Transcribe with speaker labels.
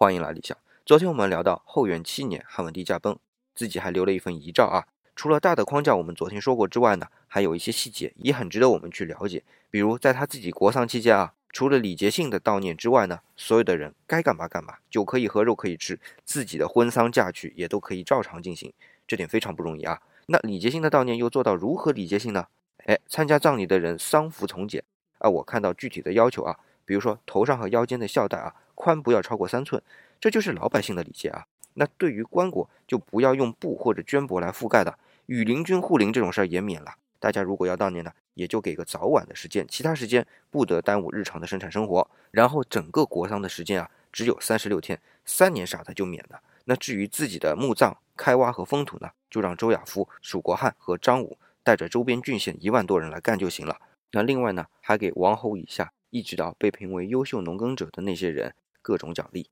Speaker 1: 欢迎来理想。昨天我们聊到后元七年汉文帝驾崩，自己还留了一份遗诏啊。除了大的框架我们昨天说过之外呢，还有一些细节也很值得我们去了解。比如在他自己国丧期间啊，除了礼节性的悼念之外呢，所有的人该干嘛干嘛，酒可以喝，肉可以吃，自己的婚丧嫁娶也都可以照常进行，这点非常不容易啊。那礼节性的悼念又做到如何礼节性呢？哎，参加葬礼的人丧服从简啊，我看到具体的要求啊，比如说头上和腰间的孝带啊，宽不要超过三寸。这就是老百姓的礼节啊。那对于棺椁，就不要用布或者绢帛来覆盖的。与邻军护灵这种事儿也免了。大家如果要悼念呢，也就给个早晚的时间，其他时间不得耽误日常的生产生活。然后整个国丧的时间啊，只有三十六天，三年啥的就免了。那至于自己的墓葬开挖和封土呢，就让周亚夫、蜀国汉和张武带着周边郡县一万多人来干就行了。那另外呢，还给王侯以下一直到被评为优秀农耕者的那些人各种奖励。